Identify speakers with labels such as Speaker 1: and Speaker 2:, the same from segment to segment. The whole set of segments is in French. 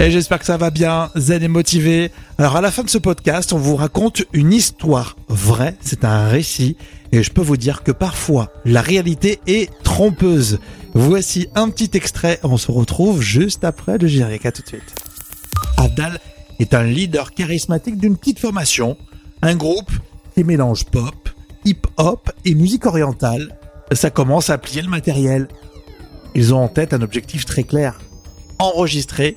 Speaker 1: Et j'espère que ça va bien, zen et motivé. Alors à la fin de ce podcast, on vous raconte une histoire vraie, c'est un récit, et je peux vous dire que parfois la réalité est trompeuse. Voici un petit extrait, on se retrouve juste après le générique, à tout de suite. Abdal est un leader charismatique d'une petite formation, un groupe qui mélange pop, hip-hop et musique orientale. Ça commence à plier le matériel. Ils ont en tête un objectif très clair, enregistrer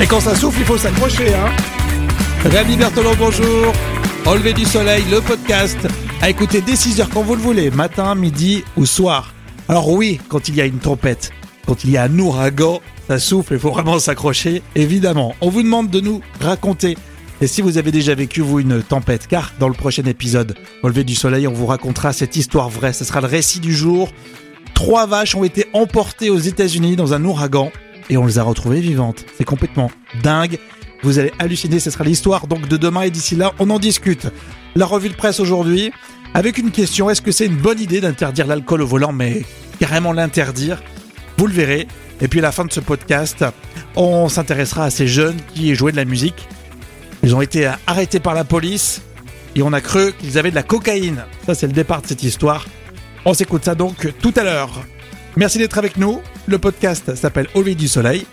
Speaker 1: Et quand ça souffle, il faut s'accrocher, hein Rémi Bertolon, bonjour Au lever du soleil, le podcast, à écouter dès 6h quand vous le voulez, matin, midi ou soir. Alors oui, quand il y a une tempête, quand il y a un ouragan, ça souffle, il faut vraiment s'accrocher, évidemment. On vous demande de nous raconter. Et si vous avez déjà vécu, vous, une tempête, car dans le prochain épisode, au lever du soleil, on vous racontera cette histoire vraie. Ce sera le récit du jour. Trois vaches ont été emportées aux États-Unis dans un ouragan et on les a retrouvées vivantes. C'est complètement dingue. Vous allez halluciner, ce sera l'histoire donc de demain et d'ici là, on en discute. La revue de presse aujourd'hui avec une question, est-ce que c'est une bonne idée d'interdire l'alcool au volant? Mais carrément l'interdire Vous le verrez. Et puis à la fin de ce podcast, on s'intéressera à ces jeunes qui jouaient de la musique. Ils ont été arrêtés par la police et on a cru qu'ils avaient de la cocaïne. Ça c'est le départ de cette histoire. On s'écoute ça donc tout à l'heure. Merci d'être avec nous. Le podcast s'appelle Au lever du soleil.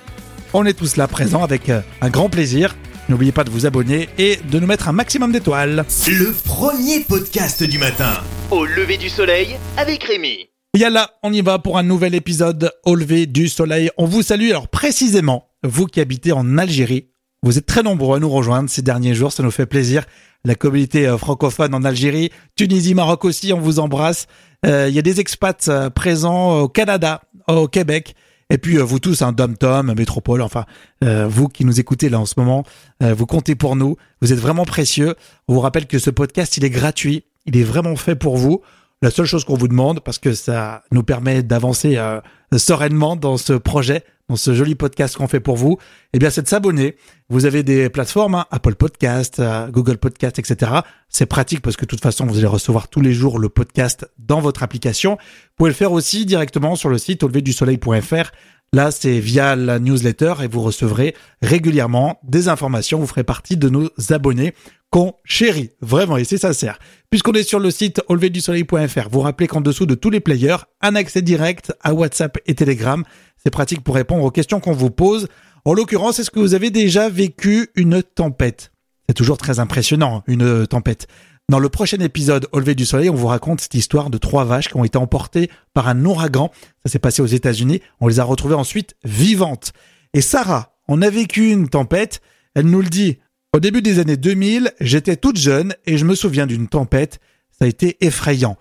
Speaker 1: On est tous là présents avec euh, un grand plaisir. N'oubliez pas de vous abonner et de nous mettre un maximum d'étoiles.
Speaker 2: Le premier podcast du matin.
Speaker 3: Au lever du soleil avec Rémi.
Speaker 1: Yalla, on y va pour un nouvel épisode Au lever du soleil. On vous salue alors précisément, vous qui habitez en Algérie. Vous êtes très nombreux à nous rejoindre ces derniers jours, ça nous fait plaisir. La communauté euh, francophone en Algérie, Tunisie, Maroc aussi, on vous embrasse. Euh, Il y a des expats euh, présents au Canada, au Québec. Et puis vous tous, un Dom Tom, Métropole, enfin euh, vous qui nous écoutez là en ce moment, euh, vous comptez pour nous. Vous êtes vraiment précieux. On vous rappelle que ce podcast, il est gratuit. Il est vraiment fait pour vous. La seule chose qu'on vous demande, parce que ça nous permet d'avancer euh, sereinement dans ce projet, dans ce joli podcast qu'on fait pour vous, eh bien, c'est de s'abonner. Vous avez des plateformes, hein, Apple Podcast, euh, Google Podcast, etc. C'est pratique parce que de toute façon, vous allez recevoir tous les jours le podcast dans votre application. Vous pouvez le faire aussi directement sur le site auleverdusoleil.fr. Là, c'est via la newsletter et vous recevrez régulièrement des informations. Vous ferez partie de nos abonnés qu'on chérit. Vraiment, et c'est sincère. Puisqu'on est sur le site auleverdusoleil.fr, vous rappelez qu'en dessous de tous les players, un accès direct à WhatsApp et Telegram. C'est pratique pour répondre aux questions qu'on vous pose. En l'occurrence, est-ce que vous avez déjà vécu une tempête? C'est toujours très impressionnant, une tempête. Dans le prochain épisode Au du soleil, on vous raconte cette histoire de trois vaches qui ont été emportées par un ouragan. Ça s'est passé aux États-Unis. On les a retrouvées ensuite vivantes. Et Sarah, on a vécu une tempête. Elle nous le dit. Au début des années 2000, j'étais toute jeune et je me souviens d'une tempête. Ça a été effrayant.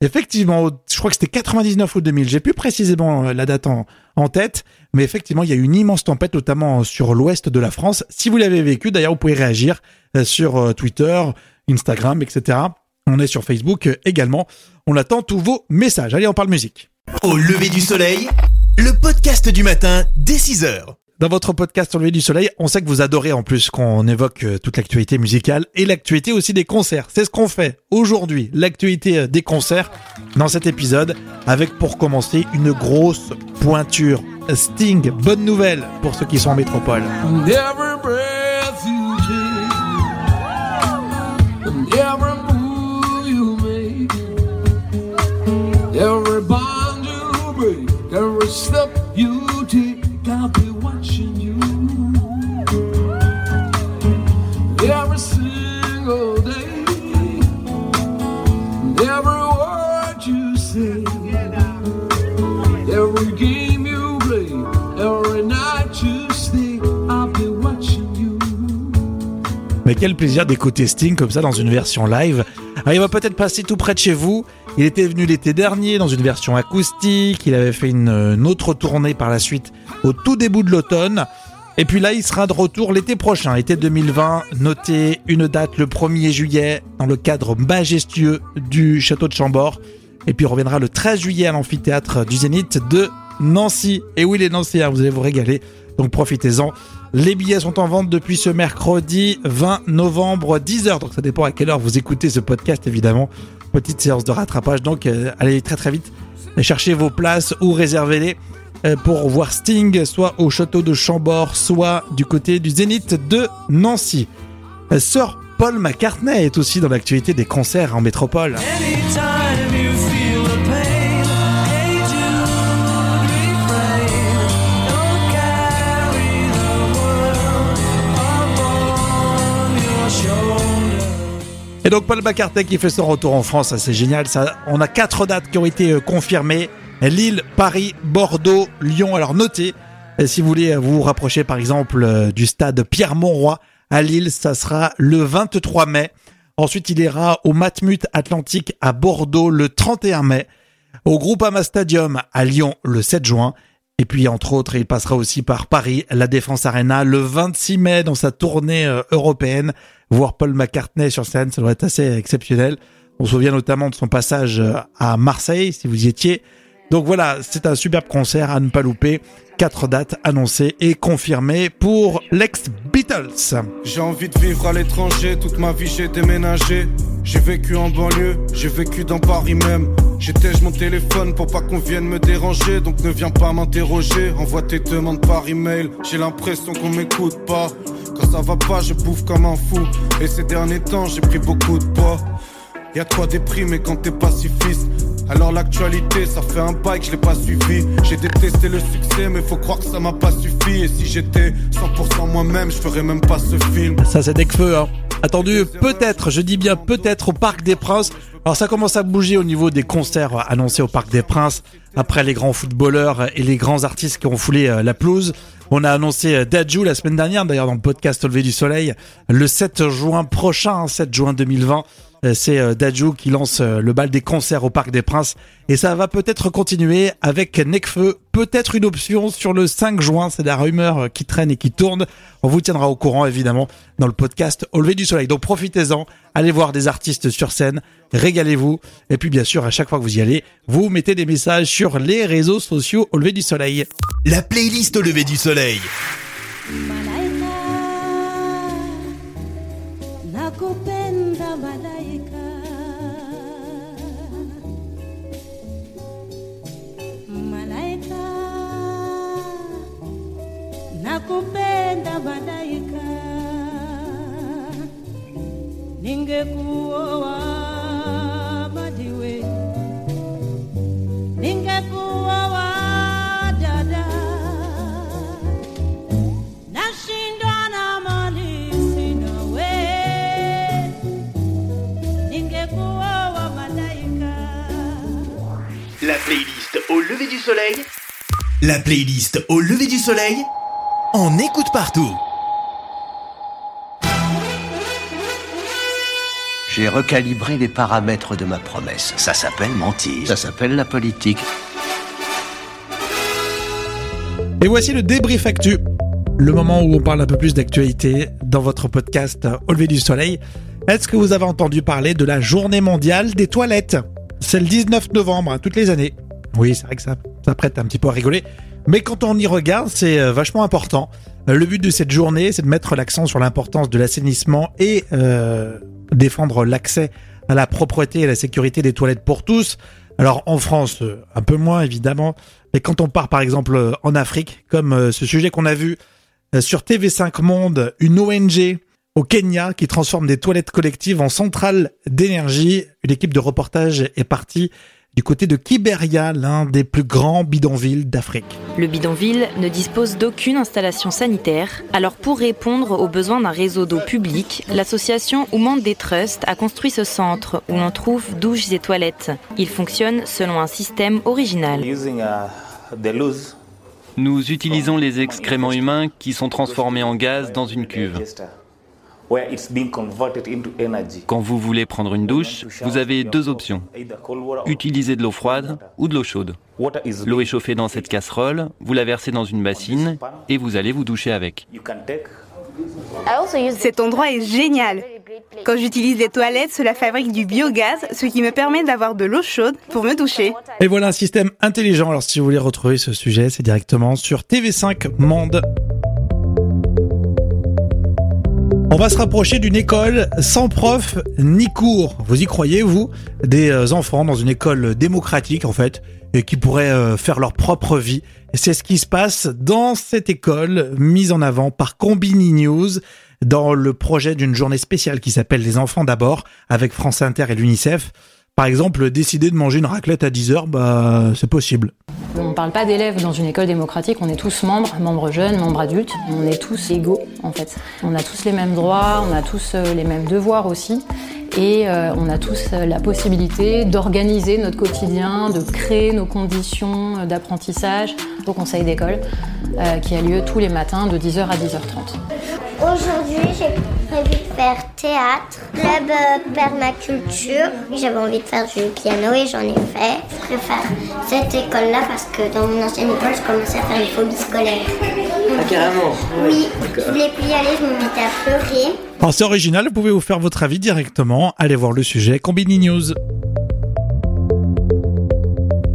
Speaker 1: Effectivement, je crois que c'était 99 ou 2000. J'ai plus précisément euh, la date en, tête, mais effectivement, il y a eu une immense tempête, notamment sur l'ouest de la France. Si vous l'avez vécu, d'ailleurs, vous pouvez réagir euh, sur euh, Twitter, Instagram, etc. On est sur Facebook également. On attend tous vos messages. Allez, on parle musique.
Speaker 2: Au lever du soleil, le podcast du matin dès 6h.
Speaker 1: Dans votre podcast Au lever du soleil, on sait que vous adorez en plus qu'on évoque euh, toute l'actualité musicale et l'actualité aussi des concerts. C'est ce qu'on fait aujourd'hui, l'actualité euh, des concerts dans cet épisode avec pour commencer une grosse pointure. Sting, bonne nouvelle pour ceux qui sont en métropole. Plaisir d'écouter Sting comme ça dans une version live. Alors, il va peut-être passer tout près de chez vous. Il était venu l'été dernier dans une version acoustique. Il avait fait une, une autre tournée par la suite au tout début de l'automne. Et puis là, il sera de retour l'été prochain, été 2020. Notez une date le 1er juillet dans le cadre majestueux du château de Chambord. Et puis il reviendra le 13 juillet à l'amphithéâtre du Zénith de Nancy. Et oui, les Nancéens, vous allez vous régaler. Donc profitez-en. Les billets sont en vente depuis ce mercredi 20 novembre 10h. Donc ça dépend à quelle heure vous écoutez ce podcast évidemment. Petite séance de rattrapage. Donc euh, allez très très vite chercher vos places ou réservez-les euh, pour voir Sting soit au château de Chambord, soit du côté du Zénith de Nancy. Euh, Sir Paul McCartney est aussi dans l'actualité des concerts en métropole. Et donc Paul McCartney qui fait son retour en France, c'est génial. Ça, on a quatre dates qui ont été euh, confirmées Lille, Paris, Bordeaux, Lyon. Alors notez, euh, si vous voulez vous rapprocher par exemple euh, du stade Pierre-Montroy à Lille, ça sera le 23 mai. Ensuite, il ira au Matmut Atlantique à Bordeaux le 31 mai, au Groupama Stadium à Lyon le 7 juin. Et puis, entre autres, il passera aussi par Paris, la Défense Arena, le 26 mai dans sa tournée euh, européenne. Voir Paul McCartney sur scène, ça doit être assez exceptionnel. On se souvient notamment de son passage euh, à Marseille, si vous y étiez. Donc voilà, c'est un superbe concert à ne pas louper. Quatre dates annoncées et confirmées pour l'ex-Beatles.
Speaker 4: J'ai envie de vivre à l'étranger, toute ma vie j'ai déménagé. J'ai vécu en banlieue, j'ai vécu dans Paris même. J'étège mon téléphone pour pas qu'on vienne me déranger, donc ne viens pas m'interroger. Envoie tes demandes par email, j'ai l'impression qu'on m'écoute pas. Quand ça va pas, je bouffe comme un fou. Et ces derniers temps, j'ai pris beaucoup de poids. Y'a de quoi déprimer quand t'es pacifiste. Alors l'actualité, ça fait un bail que je l'ai pas suivi. J'ai détesté le succès, mais faut croire que ça m'a pas suffi. Et si j'étais 100% moi-même, je ferais même pas ce film.
Speaker 1: Ça, c'est Necfeu, hein. Attendu peut-être, je dis bien peut-être au Parc des Princes. Alors ça commence à bouger au niveau des concerts annoncés au Parc des Princes. Après les grands footballeurs et les grands artistes qui ont foulé euh, la pelouse. On a annoncé euh, Dadju la semaine dernière, d'ailleurs dans le podcast Au lever du soleil, le 7 juin prochain, 7 juin 2020. Euh, C'est Dadju qui lance le bal des concerts au Parc des Princes. Et ça va peut-être continuer avec Necfeu. Peut-être une option sur le 5 juin. C'est la rumeur qui traîne et qui tourne. On vous tiendra au courant, évidemment, dans le podcast Au lever du soleil. Donc profitez-en. Allez voir des artistes sur scène. Régalez-vous. Et puis, bien sûr, à chaque fois que vous y allez, vous mettez des messages sur les réseaux sociaux Au lever du soleil.
Speaker 2: La playlist au lever du soleil.
Speaker 5: Nakupenda malaika. Ningekuoa
Speaker 2: lever du soleil. La playlist au lever du soleil. On écoute partout.
Speaker 6: J'ai recalibré les paramètres de ma promesse. Ça s'appelle mentir. Ça s'appelle la politique.
Speaker 1: Et voici le débrief actu. Le moment où on parle un peu plus d'actualité dans votre podcast Au lever du soleil. Est-ce que vous avez entendu parler de la journée mondiale des toilettes? C'est le 19 novembre, hein, toutes les années. Oui, c'est vrai que ça, ça prête un petit peu à rigoler. Mais quand on y regarde, c'est euh, vachement important. Euh, Le but de cette journée, c'est de mettre l'accent sur l'importance de l'assainissement et euh, défendre l'accès à la propreté et à la sécurité des toilettes pour tous. Alors en France, euh, un peu moins évidemment, mais quand on part par exemple en Afrique, comme ce sujet qu'on a vu sur TV5 Monde, une ONG au Kenya qui transforme des toilettes collectives en centrales d'énergie. Une équipe de reportage est partie du côté de Kiberia, l'un des plus grands bidonvilles d'Afrique.
Speaker 7: Le bidonville ne dispose d'aucune installation sanitaire, alors pour répondre aux besoins d'un réseau d'eau publique, l'association Oumande des Trusts a construit ce centre où l'on trouve douches et toilettes. Il fonctionne selon un système original.
Speaker 8: Nous utilisons les excréments humains qui sont transformés en gaz dans une cuve. Quand vous voulez prendre une douche, vous avez deux options. Utiliser de l'eau froide ou de l'eau chaude. L'eau est chauffée dans cette casserole, vous la versez dans une bassine et vous allez vous doucher avec.
Speaker 9: Cet endroit est génial. Quand j'utilise les toilettes, cela fabrique du biogaz, ce qui me permet d'avoir de l'eau chaude pour me doucher.
Speaker 1: Et voilà un système intelligent. Alors si vous voulez retrouver ce sujet, c'est directement sur TV5 Monde. On va se rapprocher d'une école sans prof ni cours. Vous y croyez, vous? Des euh, enfants dans une école démocratique, en fait, et qui pourraient euh, faire leur propre vie. C'est ce qui se passe dans cette école, mise en avant par Combini News, dans le projet d'une journée spéciale qui s'appelle Les enfants d'abord, avec France Inter et l'UNICEF. Par exemple, décider de manger une raclette à 10 heures, bah, c'est possible.
Speaker 10: On ne parle pas d'élèves dans une école démocratique, on est tous membres, membres jeunes, membres adultes, on est tous égaux en fait. On a tous les mêmes droits, on a tous euh, les mêmes devoirs aussi, et euh, on a tous euh, la possibilité d'organiser notre quotidien, de créer nos conditions d'apprentissage au conseil d'école, euh, qui a lieu tous les matins de 10h à 10h30.
Speaker 11: Aujourd'hui, j'ai prévu de faire théâtre, club euh, permaculture. J'avais envie de faire du piano et j'en ai fait. Je préfère cette école-là parce que dans mon ancienne école, je commençais à faire une phobie scolaire.
Speaker 12: Ah, carrément
Speaker 11: Oui, je voulais plus y aller, je me mettais à pleurer.
Speaker 1: Alors c'est original, vous pouvez vous faire votre avis directement. Allez voir le sujet Combini News.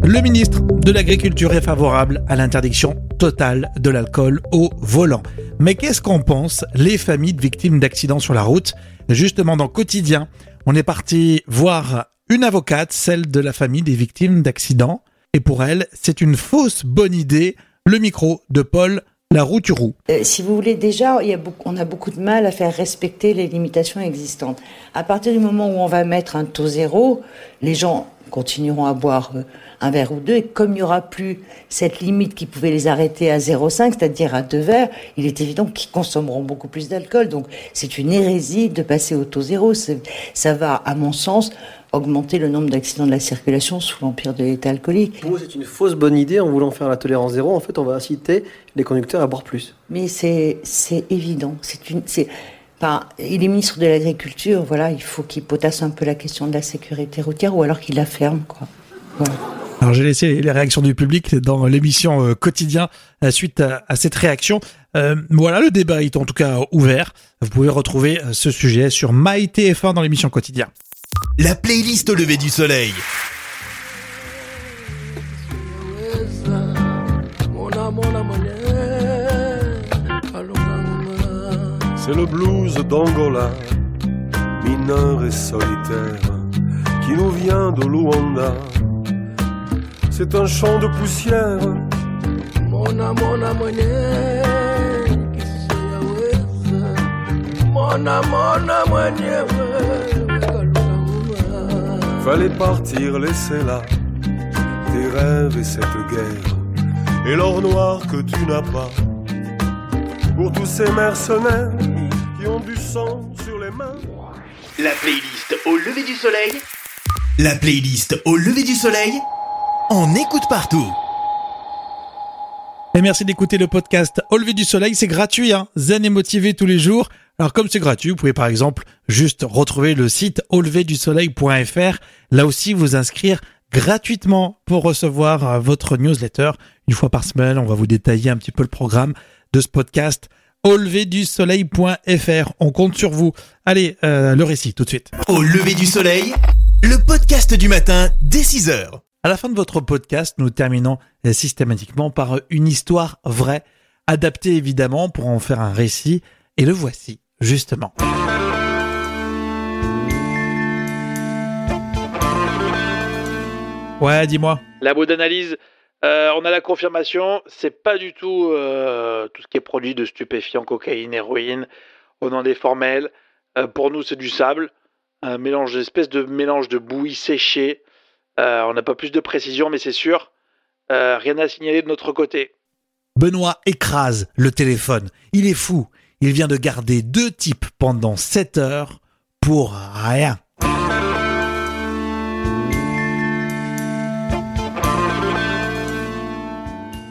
Speaker 1: Le ministre de l'Agriculture est favorable à l'interdiction totale de l'alcool au volant. Mais qu'est-ce qu'en pensent les familles de victimes d'accidents sur la route? Justement dans Quotidien, on est parti voir une avocate, celle de la famille des victimes d'accidents. Et pour elle, c'est une fausse bonne idée. Le micro de Paul Larouturou.
Speaker 13: Euh, si vous voulez, déjà, a on a beaucoup de mal à faire respecter les limitations existantes. À partir du moment où on va mettre un taux zéro, les gens continueront à boire euh, un verre ou deux, et comme il n'y aura plus cette limite qui pouvait les arrêter à 0,5, c'est-à-dire à deux verres, il est évident qu'ils consommeront beaucoup plus d'alcool. Donc c'est une hérésie de passer au taux zéro. Ça va, à mon sens, augmenter le nombre d'accidents de la circulation sous l'empire de l'état alcoolique.
Speaker 12: Pour vous, c'est une fausse bonne idée en voulant faire la tolérance zéro. En fait, on va inciter les conducteurs à boire plus.
Speaker 13: Mais c'est évident. C'est une enfin, il est ministre de l'agriculture. Voilà, il faut qu'il potasse un peu la question de la sécurité routière ou alors qu'il la ferme quoi. Voilà.
Speaker 1: Alors j'ai laissé les réactions du public dans l'émission euh, quotidien euh, suite à, à cette réaction. Euh, voilà, le débat est en tout cas ouvert. Vous pouvez retrouver ce sujet sur MyTF1 dans l'émission quotidien.
Speaker 2: La playlist au lever du soleil.
Speaker 14: C'est le blues d'Angola, mineur et solitaire, qui nous vient de Luanda. C'est un champ de poussière.
Speaker 15: Mona
Speaker 14: Fallait partir, laisser là tes rêves et cette guerre, et l'or noir que tu n'as pas. Pour tous ces mercenaires sang sur les mains.
Speaker 2: La playlist au lever du soleil. La playlist au lever du soleil. On écoute partout.
Speaker 1: Et merci d'écouter le podcast Au lever du soleil, c'est gratuit, hein, zen et motivé tous les jours. Alors comme c'est gratuit, vous pouvez par exemple juste retrouver le site auleverdusoleil.fr, là aussi vous inscrire gratuitement pour recevoir euh, votre newsletter. Une fois par semaine, on va vous détailler un petit peu le programme de ce podcast auleverdusoleil.fr. On compte sur vous. Allez, euh, le récit tout de suite.
Speaker 2: Au lever du soleil, le podcast du matin dès 6 heures.
Speaker 1: À la fin de votre podcast, nous terminons euh, systématiquement par une histoire vraie, adaptée évidemment pour en faire un récit, et le voici, justement. Ouais, dis-moi.
Speaker 16: Labo d'analyse, euh, on a la confirmation, c'est pas du tout euh, tout ce qui est produit de stupéfiants, cocaïne, héroïne, au nom des formels. Euh, pour nous, c'est du sable, un mélange, espèce de mélange de bouillie séchée. On n'a pas plus de précision, mais c'est sûr. Rien à signaler de notre côté.
Speaker 1: Benoît écrase le téléphone. Il est fou. Il vient de garder deux types pendant 7 heures pour rien.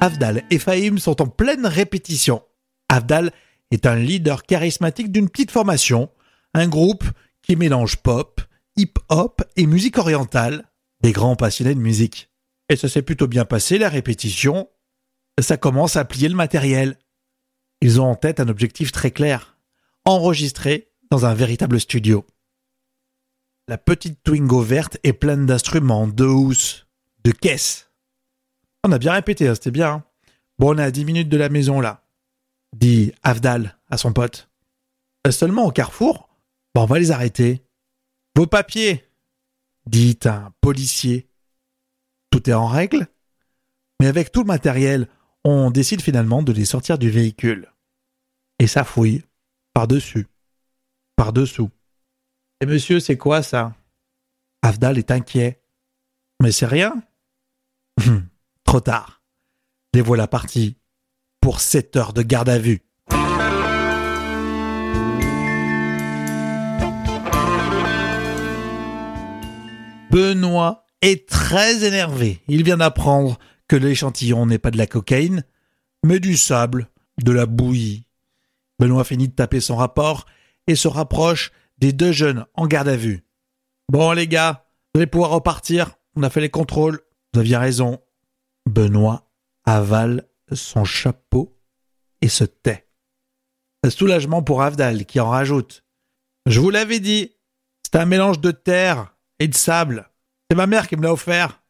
Speaker 1: Avdal et Fahim sont en pleine répétition. Avdal est un leader charismatique d'une petite formation, un groupe qui mélange pop, hip-hop et musique orientale, des grands passionnés de musique. Et ça s'est plutôt bien passé, la répétition. Ça commence à plier le matériel. Ils ont en tête un objectif très clair. Enregistrer dans un véritable studio. La petite Twingo verte est pleine d'instruments, de housses, de caisses. On a bien répété, hein, c'était bien. hein. Bon, on est à 10 minutes de la maison là, dit Avdal à son pote. Euh, Seulement au carrefour Bon, on va les arrêter. Vos papiers dit un policier. Tout est en règle Mais avec tout le matériel, on décide finalement de les sortir du véhicule. Et ça fouille, par-dessus, par-dessous. Et monsieur, c'est quoi ça? Avdal est inquiet. Mais c'est rien? Trop tard. Les voilà partis pour 7 heures de garde à vue. Benoît est très énervé. Il vient d'apprendre que l'échantillon n'est pas de la cocaïne, mais du sable, de la bouillie. Benoît finit de taper son rapport et se rapproche des deux jeunes en garde à vue. Bon les gars, vous allez pouvoir repartir. On a fait les contrôles. Vous aviez raison. Benoît avale son chapeau et se tait. Soulagement pour Avdal qui en rajoute. Je vous l'avais dit, c'est un mélange de terre et de sable. C'est ma mère qui me l'a offert.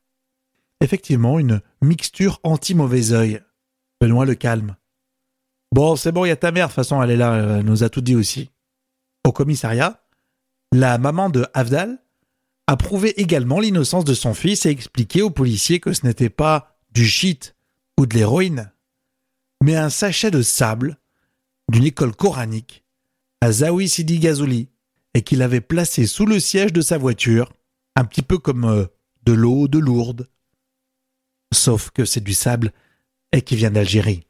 Speaker 1: Effectivement, une mixture anti-mauvais œil. Benoît le calme. Bon, c'est bon, il y a ta mère, de toute façon, elle est là, elle nous a tout dit aussi. Au commissariat, la maman de Avdal a prouvé également l'innocence de son fils et expliqué aux policiers que ce n'était pas du shit ou de l'héroïne, mais un sachet de sable d'une école coranique à Zawi Sidi Ghazouli et qu'il avait placé sous le siège de sa voiture, un petit peu comme euh, de l'eau de Lourdes. Sauf que c'est du sable et qui vient d'Algérie.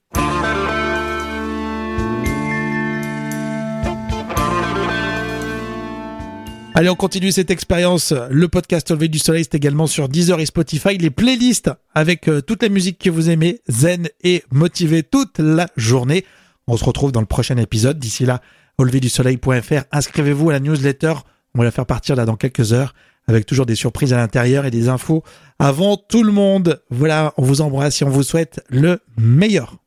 Speaker 1: Allez, on continue cette expérience. Le podcast Au lever du soleil, c'est également sur Deezer et Spotify. Les playlists avec euh, toutes les musiques que vous aimez, zen et motivé toute la journée. On se retrouve dans le prochain épisode. D'ici là, au. Inscrivez-vous à la newsletter. On va la faire partir là dans quelques heures avec toujours des surprises à l'intérieur et des infos avant tout le monde. Voilà, on vous embrasse et on vous souhaite le meilleur.